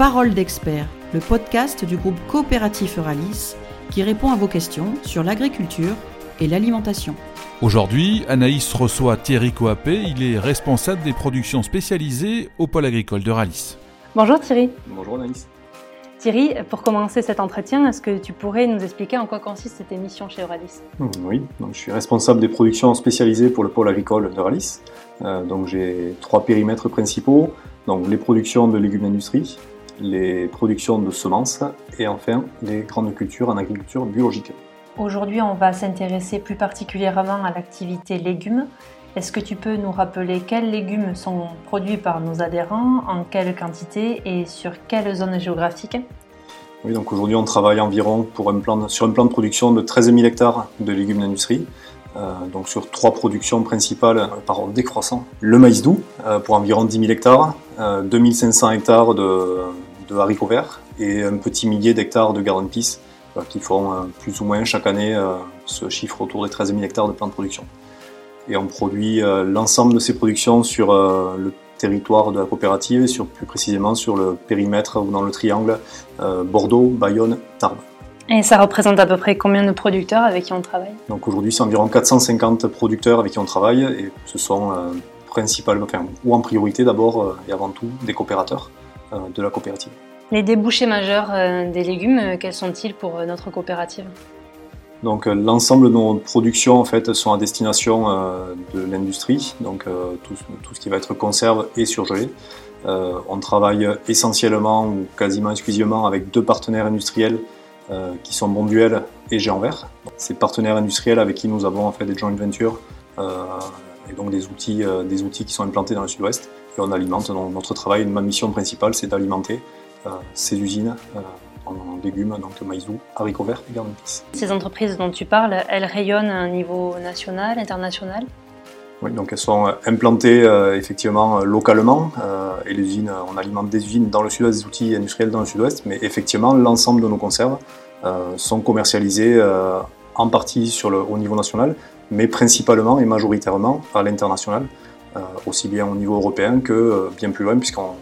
Parole d'expert, le podcast du groupe coopératif Euralis qui répond à vos questions sur l'agriculture et l'alimentation. Aujourd'hui, Anaïs reçoit Thierry Coapé, il est responsable des productions spécialisées au pôle agricole d'Euralis. Bonjour Thierry. Bonjour Anaïs. Thierry, pour commencer cet entretien, est-ce que tu pourrais nous expliquer en quoi consiste cette émission chez Euralis? Oui, donc je suis responsable des productions spécialisées pour le pôle agricole d'Euralis. Euh, donc j'ai trois périmètres principaux, donc les productions de légumes d'industrie, les productions de semences et enfin les grandes cultures en agriculture biologique. Aujourd'hui, on va s'intéresser plus particulièrement à l'activité légumes. Est-ce que tu peux nous rappeler quels légumes sont produits par nos adhérents, en quelle quantité et sur quelle zone géographique? Oui, donc aujourd'hui on travaille environ pour un plan, sur un plan de production de 13 000 hectares de légumes d'industrie. Euh, donc sur trois productions principales euh, par an décroissant. Le maïs doux euh, pour environ 10 000 hectares, 2500 hectares de, de, haricots verts et un petit millier d'hectares de garden peas qui font plus ou moins chaque année ce chiffre autour des 13 000 hectares de plants de production. Et on produit euh, l'ensemble de ces productions sur euh, le territoire de la coopérative et sur, plus précisément sur le périmètre ou dans le triangle euh, Bordeaux, Bayonne, Tarbes. Et ça représente à peu près combien de producteurs avec qui on travaille? Donc aujourd'hui, c'est environ 450 producteurs avec qui on travaille et ce sont principalement, ou en priorité d'abord et avant tout, des coopérateurs de la coopérative. Les débouchés majeurs des légumes, quels sont-ils pour notre coopérative? Donc euh, l'ensemble de nos productions en fait sont à destination euh, de l'industrie, donc euh, tout, tout, ce qui va être conserve et surgelé. on travaille essentiellement ou quasiment exclusivement avec deux partenaires industriels qui sont Bonduel et Géant Vert. Ces partenaires industriels avec qui nous avons en fait des joint ventures et donc des outils, des outils qui sont implantés dans le sud-ouest. Et on alimente notre travail, ma mission principale c'est d'alimenter ces usines en légumes, donc maïs doux, haricots verts et garden Ces entreprises dont tu parles, elles rayonnent à un niveau national, international? Oui, donc elles sont euh, implantées euh, effectivement euh, localement et les usines, on alimente des usines dans le sud-ouest, des outils industriels dans le sud-ouest, mais effectivement l'ensemble de nos conserves sont commercialisées en partie sur le, au niveau national, mais principalement et majoritairement à l'international, aussi bien au niveau européen que bien plus loin, puisqu'on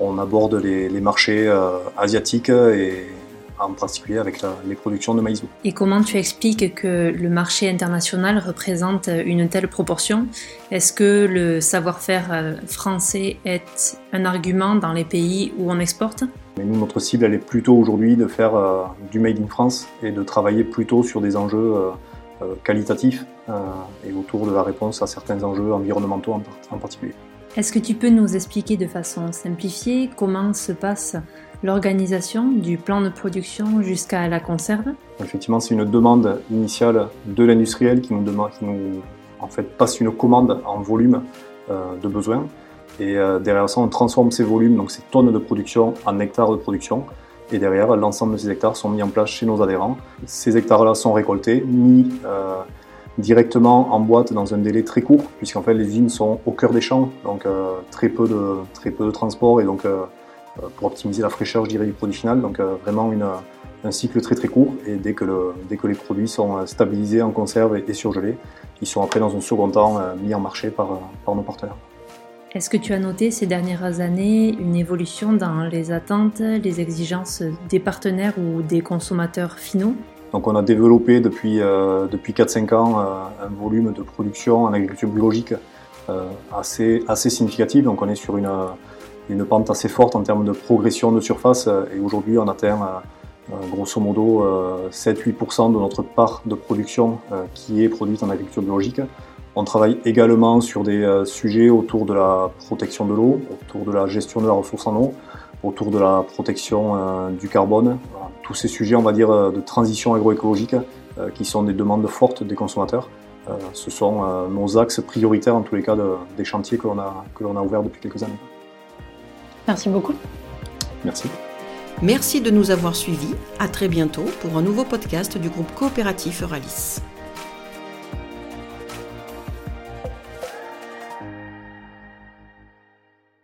on aborde les, marchés euh, asiatiques et en particulier avec les productions de maïs. Et comment tu expliques que le marché international représente une telle proportion? Est-ce que le savoir-faire euh, français est un argument dans les pays où on exporte? Mais nous, notre cible, elle est plutôt aujourd'hui de faire euh, du Made in France et de travailler plutôt sur des enjeux qualitatifs et autour de la réponse à certains enjeux environnementaux en particulier. Est-ce que tu peux nous expliquer de façon simplifiée comment se passe l'organisation du plan de production jusqu'à la conserve? Effectivement, c'est une demande initiale de l'industriel qui nous, demande, qui nous en fait, passe une commande en volume euh, de besoin. Et euh, derrière ça, on transforme ces volumes, donc ces tonnes de production, en hectares de production. Et derrière, l'ensemble de ces hectares sont mis en place chez nos adhérents. Ces hectares-là sont récoltés, mis euh, directement en boîte dans un délai très court, puisqu'en fait les usines sont au cœur des champs, donc euh, très, peu de, très peu de transport et donc euh, pour optimiser la fraîcheur je dirais, du produit final, donc vraiment un cycle très très court et dès que, le, dès que les produits sont stabilisés en conserve et, surgelés, ils sont après dans un second temps mis en marché par, par nos partenaires. Est-ce que tu as noté ces dernières années une évolution dans les attentes, les exigences des partenaires ou des consommateurs finaux? On a développé depuis, euh, depuis 4-5 ans euh, un volume de production en agriculture biologique euh, assez, assez significatif. Donc on est sur une, une pente assez forte en termes de progression de surface et aujourd'hui on atteint grosso modo 7-8% de notre part de production qui est produite en agriculture biologique. On travaille également sur des sujets autour de la protection de l'eau, autour de la gestion de la ressource en eau, autour de la protection du carbone, tous ces sujets, on va dire, euh, de transition agroécologique, euh, qui sont des demandes fortes des consommateurs. Euh, ce sont nos axes prioritaires, en tous les cas, des chantiers que l'on a, que l'on a ouverts depuis quelques années. Merci beaucoup. Merci. Merci de nous avoir suivis. À très bientôt pour un nouveau podcast du groupe coopératif Euralis.